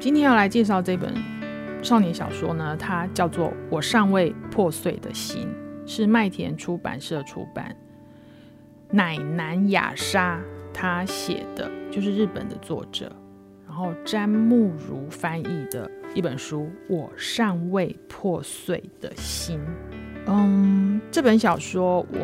今天要来介绍这本少年小说呢，它叫做《我尚未破碎的心》，是麦田出版社出版，乃南雅沙他写的，就是日本的作者，然后詹慕如翻译的一本书《我尚未破碎的心》。嗯，这本小说我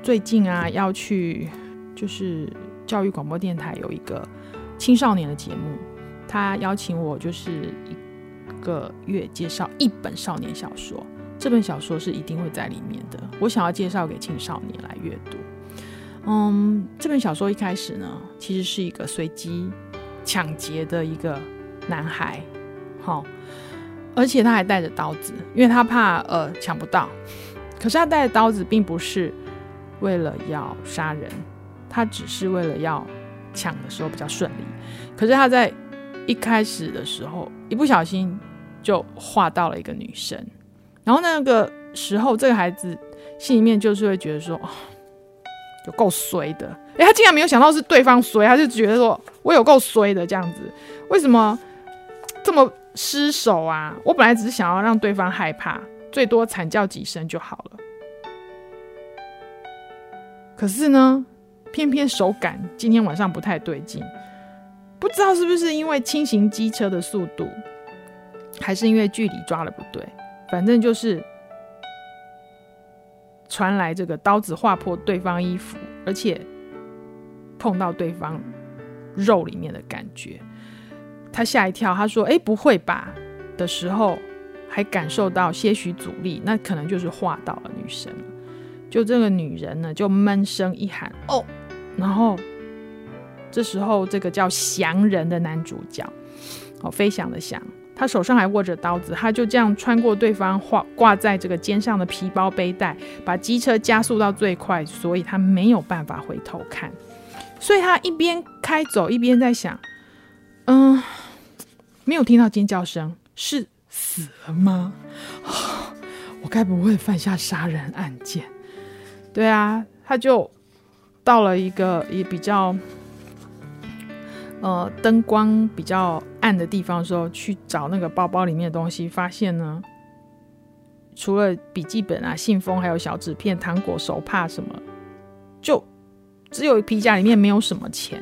最近啊要去，就是教育广播电台有一个青少年的节目，他邀请我就是一个月介绍一本少年小说，这本小说是一定会在里面的。我想要介绍给青少年来阅读。嗯，这本小说一开始呢，其实是一个随机抢劫的一个男孩，好。而且他还带着刀子，因为他怕呃抢不到。可是他带着刀子并不是为了要杀人，他只是为了要抢的时候比较顺利。可是他在一开始的时候一不小心就画到了一个女生，然后那个时候这个孩子心里面就是会觉得说，哦，有够衰的。诶，他竟然没有想到是对方衰，他就觉得说我有够衰的这样子，为什么这么？失手啊！我本来只是想要让对方害怕，最多惨叫几声就好了。可是呢，偏偏手感今天晚上不太对劲，不知道是不是因为轻型机车的速度，还是因为距离抓的不对，反正就是传来这个刀子划破对方衣服，而且碰到对方肉里面的感觉。他吓一跳，他说：“哎，不会吧？”的时候，还感受到些许阻力，那可能就是划到了女生。就这个女人呢，就闷声一喊：“哦！”然后这时候，这个叫祥人的男主角，哦，飞翔的翔，他手上还握着刀子，他就这样穿过对方挂挂在这个肩上的皮包背带，把机车加速到最快，所以他没有办法回头看，所以他一边开走一边在想：“嗯。”没有听到尖叫声，是死了吗？我该不会犯下杀人案件？对啊，他就到了一个也比较呃灯光比较暗的地方的时候，去找那个包包里面的东西，发现呢，除了笔记本啊、信封，还有小纸片、糖果、手帕什么，就只有皮夹里面没有什么钱，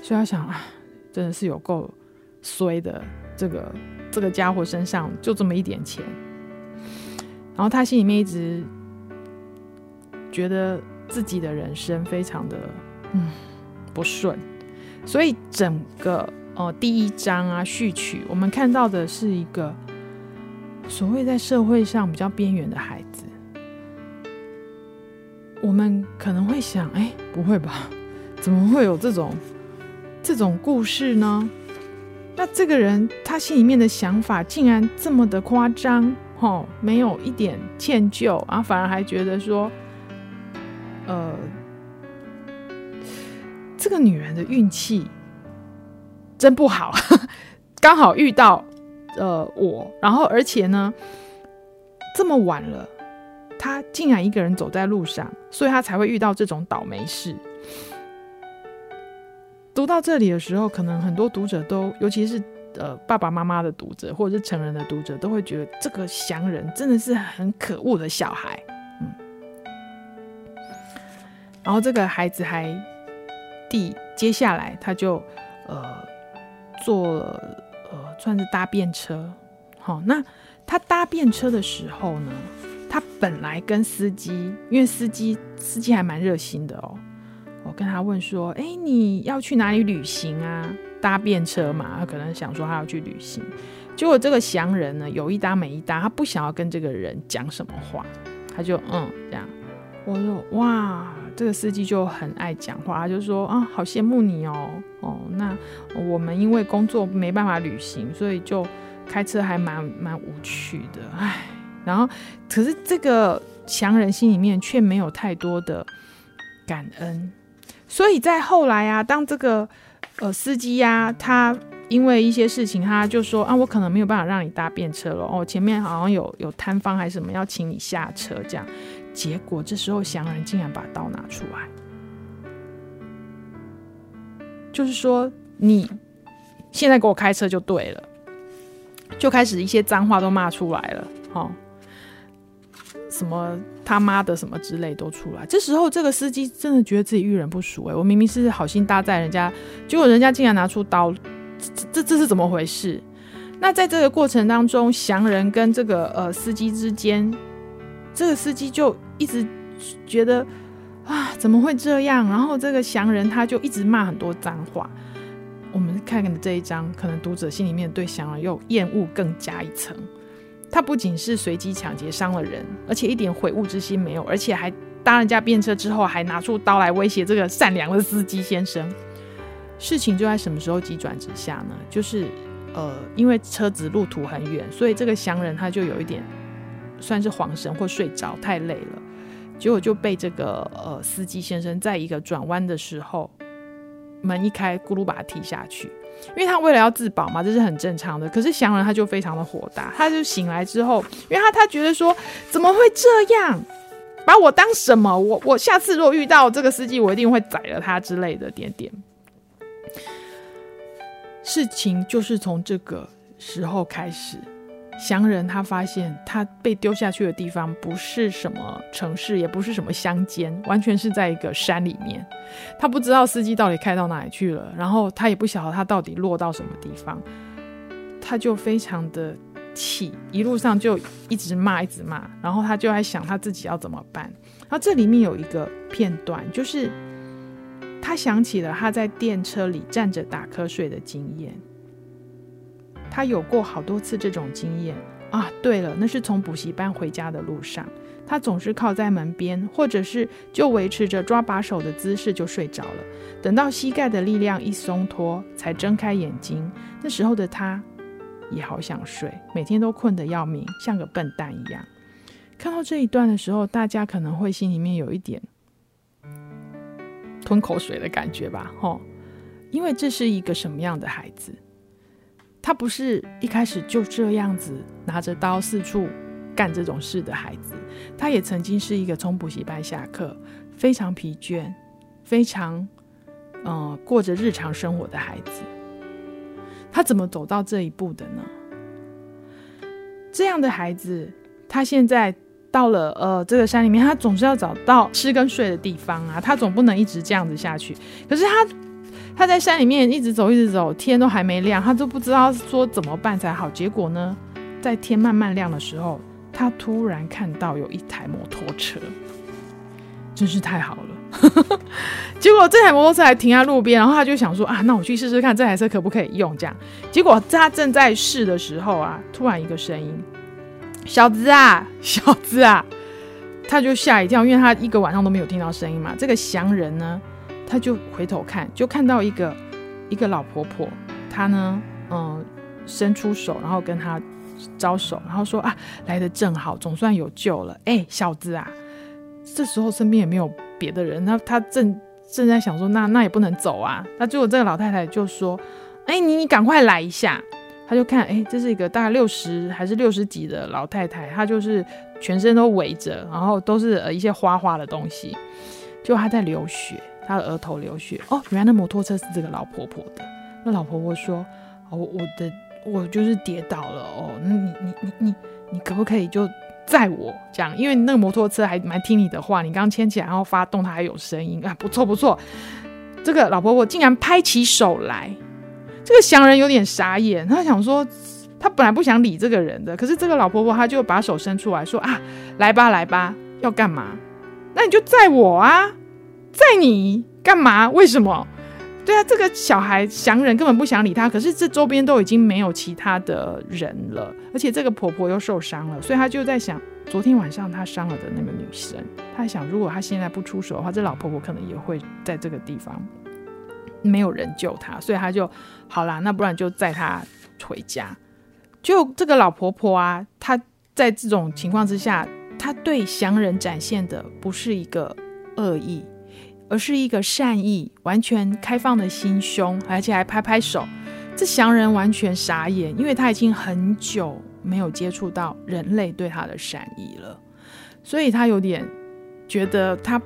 所以他想啊，真的是有够。衰的这个这个家伙身上就这么一点钱，然后他心里面一直觉得自己的人生非常的嗯不顺，所以整个呃第一章啊序曲，我们看到的是一个所谓在社会上比较边缘的孩子，我们可能会想，哎，不会吧？怎么会有这种这种故事呢？那这个人他心里面的想法竟然这么的夸张，吼，没有一点歉疚，然后反而还觉得说，呃，这个女人的运气真不好，刚好遇到呃我，然后而且呢，这么晚了，她竟然一个人走在路上，所以她才会遇到这种倒霉事。读到这里的时候，可能很多读者都，尤其是呃爸爸妈妈的读者，或者是成人的读者，都会觉得这个祥人真的是很可恶的小孩，嗯。然后这个孩子还第接下来他就呃坐呃算是搭便车，好，那他搭便车的时候呢，他本来跟司机，因为司机司机还蛮热心的哦。我跟他问说：“哎，你要去哪里旅行啊？搭便车嘛？他可能想说他要去旅行。结果这个祥人呢，有一搭没一搭，他不想要跟这个人讲什么话，他就嗯这样。我说哇，这个司机就很爱讲话，他就说啊，好羡慕你哦哦。那我们因为工作没办法旅行，所以就开车还蛮蛮无趣的，唉。然后可是这个强人心里面却没有太多的感恩。”所以在后来啊，当这个呃司机呀、他因为一些事情，他就说啊，我可能没有办法让你搭便车了哦，前面好像有有摊方还是什么要请你下车这样。结果这时候祥人竟然把刀拿出来，就是说你现在给我开车就对了。就开始一些脏话都骂出来了，哦，什么他妈的什么之类都出来。这时候这个司机真的觉得自己遇人不淑哎，我明明是好心搭载人家，结果人家竟然拿出刀，这这这是怎么回事？那在这个过程当中，祥人跟这个呃司机之间，这个司机就一直觉得啊怎么会这样？然后这个祥人他就一直骂很多脏话。我们看的这一章，可能读者心里面对祥人又厌恶更加一层。他不仅是随机抢劫伤了人，而且一点悔悟之心没有，而且还搭人家便车之后，还拿出刀来威胁这个善良的司机先生。事情就在什么时候急转直下呢？就是。呃，因为车子路途很远，所以这个祥人他就有一点算是晃神或睡着，太累了，结果就被这个呃司机先生在一个转弯的时候，门一开，咕噜把他踢下去。因为他为了要自保嘛，这是很正常的。可是祥人他就非常的火大，他就醒来之后，因为他他觉得说怎么会这样，把我当什么？我我下次如果遇到这个司机，我一定会宰了他之类的点点。事情就是从这个时候开始，祥人他发现他被丢下去的地方不是什么城市，也不是什么乡间，完全是在一个山里面。他不知道司机到底开到哪里去了，然后他也不晓得他到底落到什么地方，他就非常的气，一路上就一直骂，一直骂，然后他就在想他自己要怎么办。然后这里面有一个片段，就是。他想起了他在电车里站着打瞌睡的经验，他有过好多次这种经验啊。对了，那是从补习班回家的路上，他总是靠在门边，或者是就维持着抓把手的姿势就睡着了。等到膝盖的力量一松脱，才睁开眼睛。那时候的他也好想睡，每天都困得要命，像个笨蛋一样。看到这一段的时候，大家可能会心里面有一点。吞口水的感觉吧，吼，因为这是一个什么样的孩子？他不是一开始就这样子拿着刀四处干这种事的孩子，他也曾经是一个从补习班下课，非常疲倦，非常嗯、过着日常生活的孩子。他怎么走到这一步的呢？这样的孩子，他现在。到了呃这个山里面，他总是要找到吃跟睡的地方啊，他总不能一直这样子下去。可是他他在山里面一直走一直走，天都还没亮，他都不知道说怎么办才好。结果呢，在天慢慢亮的时候，他突然看到有一台摩托车，真是太好了。结果这台摩托车还停在路边，然后他就想说啊，那我去试试看这台车可不可以用这样。结果他正在试的时候啊，突然一个声音。小子啊，小子啊，他就吓一跳，因为他一个晚上都没有听到声音嘛。这个祥人呢，他就回头看，就看到一个一个老婆婆，她呢，嗯，伸出手，然后跟他招手，然后说啊，来的正好，总算有救了。哎，小子啊，这时候身边也没有别的人，他他正正在想说，那那也不能走啊。那结果这个老太太就说，哎，你你赶快来一下。他就看，哎，这是一个大概六十还是六十几的老太太，她就是全身都围着，然后都是呃一些花花的东西，就她在流血，他的额头流血。哦，原来那摩托车是这个老婆婆的。那老婆婆说：“哦，我的我就是跌倒了哦，那你你你你你可不可以就载我这样？因为那个摩托车还蛮听你的话，你刚牵起来然后发动，它还有声音啊，不错不错。这个老婆婆竟然拍起手来。”这个祥人有点傻眼，他想说，他本来不想理这个人的，可是这个老婆婆她就把手伸出来说啊，来吧来吧，要干嘛？那你就载我啊，在你干嘛？为什么？对啊，这个小孩祥人根本不想理他，可是这周边都已经没有其他的人了，而且这个婆婆又受伤了，所以他就在想，昨天晚上他伤了的那个女生，他想如果他现在不出手的话，这老婆婆可能也会在这个地方。没有人救他，所以他就好啦，那不然就载他回家。就这个老婆婆啊，她在这种情况之下，她对祥人展现的不是一个恶意，而是一个善意，完全开放的心胸，而且还拍拍手。这祥人完全傻眼，因为他已经很久没有接触到人类对他的善意了，所以他有点觉得他。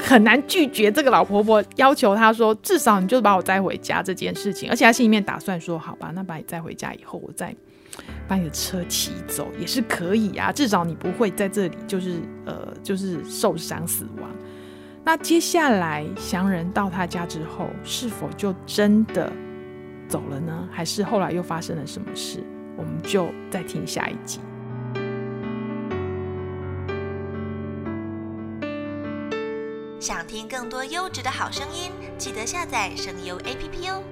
很难拒绝这个老婆婆要求，他说至少你就把我载回家这件事情，而且他心里面打算说，好吧，那把你载回家以后，我再把你的车骑走也是可以啊，至少你不会在这里就是呃就是受伤死亡。那接下来祥人到他家之后，是否就真的走了呢？还是后来又发生了什么事？我们就再听下一集。想听更多优质的好声音，记得下载声优 APP 哦。